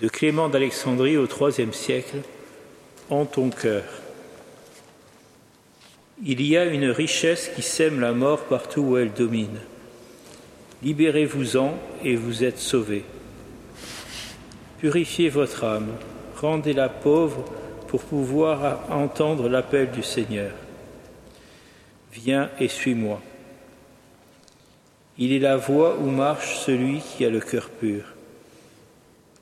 de Clément d'Alexandrie au IIIe siècle, en ton cœur. Il y a une richesse qui sème la mort partout où elle domine. Libérez-vous-en et vous êtes sauvés. Purifiez votre âme, rendez-la pauvre pour pouvoir entendre l'appel du Seigneur. Viens et suis-moi. Il est la voie où marche celui qui a le cœur pur.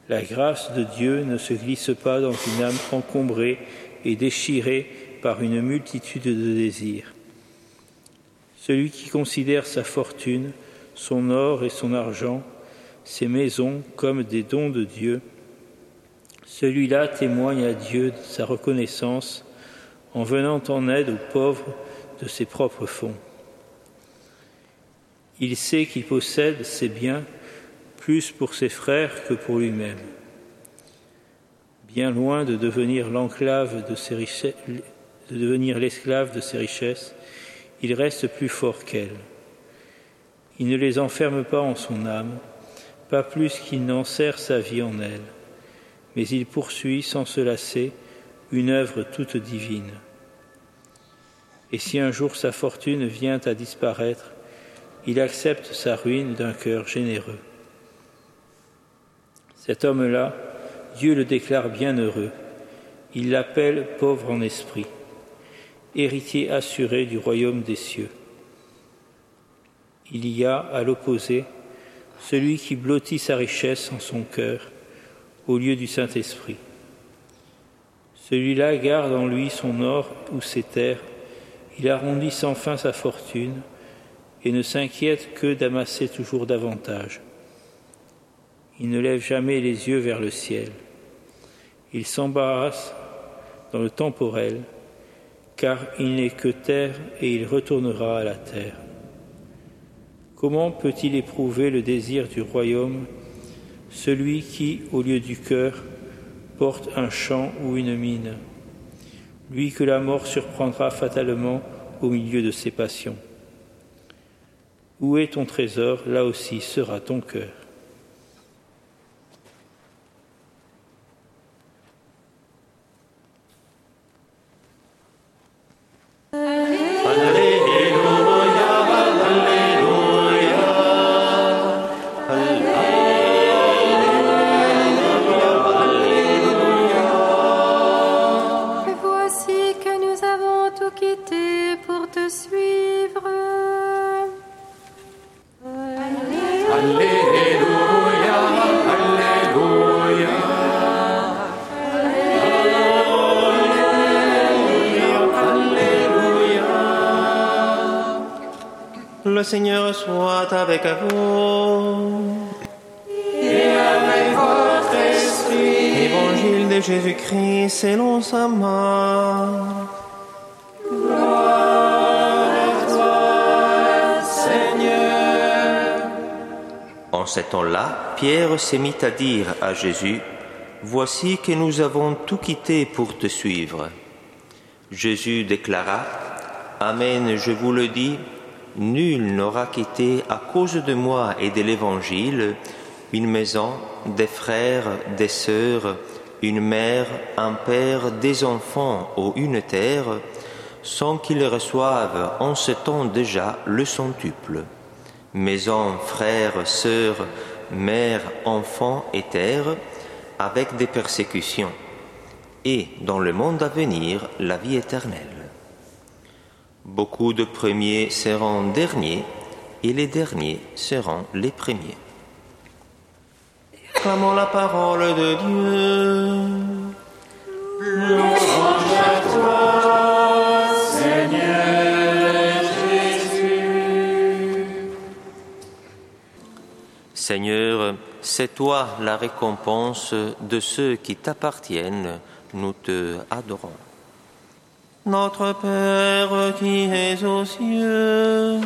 La grâce de Dieu ne se glisse pas dans une âme encombrée et déchirée par une multitude de désirs. Celui qui considère sa fortune, son or et son argent, ses maisons comme des dons de Dieu, celui-là témoigne à Dieu de sa reconnaissance en venant en aide aux pauvres de ses propres fonds. Il sait qu'il possède ses biens plus pour ses frères que pour lui-même. Bien loin de devenir ses richesses, l'esclave de ses richesses, il reste plus fort qu'elle. Il ne les enferme pas en son âme, pas plus qu'il n'en sert sa vie en elle, mais il poursuit sans se lasser une œuvre toute divine. Et si un jour sa fortune vient à disparaître, il accepte sa ruine d'un cœur généreux. Cet homme-là, Dieu le déclare bien heureux. Il l'appelle pauvre en esprit, héritier assuré du royaume des cieux. Il y a, à l'opposé, celui qui blottit sa richesse en son cœur au lieu du Saint-Esprit. Celui-là garde en lui son or ou ses terres, il arrondit sans fin sa fortune et ne s'inquiète que d'amasser toujours davantage. Il ne lève jamais les yeux vers le ciel. Il s'embarrasse dans le temporel, car il n'est que terre et il retournera à la terre. Comment peut-il éprouver le désir du royaume, celui qui, au lieu du cœur, porte un champ ou une mine, lui que la mort surprendra fatalement au milieu de ses passions Où est ton trésor? Là aussi sera ton cœur. Seigneur soit avec vous. Et avec votre esprit. Évangile de Jésus-Christ selon sa main. En ce temps-là, Pierre s'est mis à dire à Jésus, Voici que nous avons tout quitté pour te suivre. Jésus déclara, Amen, je vous le dis, Nul n'aura quitté à cause de moi et de l'Évangile une maison, des frères, des sœurs, une mère, un père, des enfants ou une terre, sans qu'ils reçoivent en ce temps déjà le centuple. Maison, frères, sœurs, mère, enfants et terre, avec des persécutions, et dans le monde à venir la vie éternelle. Beaucoup de premiers seront derniers et les derniers seront les premiers. Seigneur, c'est toi la récompense de ceux qui t'appartiennent. Nous te adorons. Notre Père qui es aux cieux,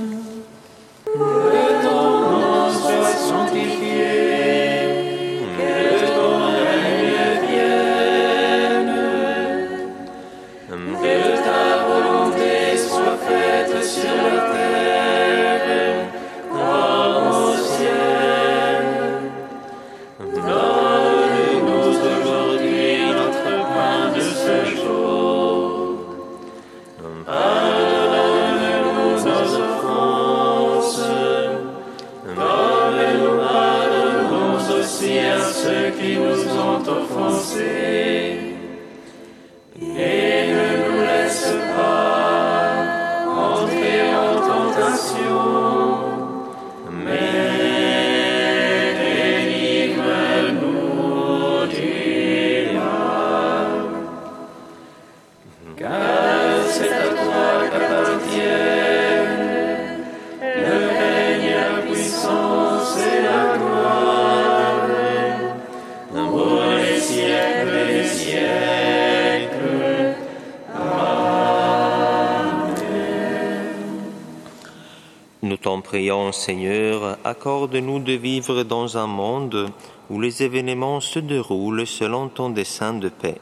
prions, Seigneur, accorde-nous de vivre dans un monde où les événements se déroulent selon ton dessein de paix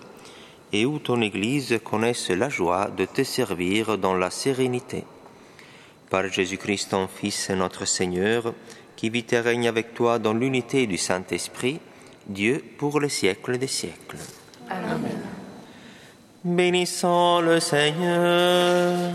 et où ton Église connaisse la joie de te servir dans la sérénité. Par Jésus-Christ, ton Fils, notre Seigneur, qui vit et règne avec toi dans l'unité du Saint-Esprit, Dieu pour les siècles des siècles. Amen. Bénissons le Seigneur.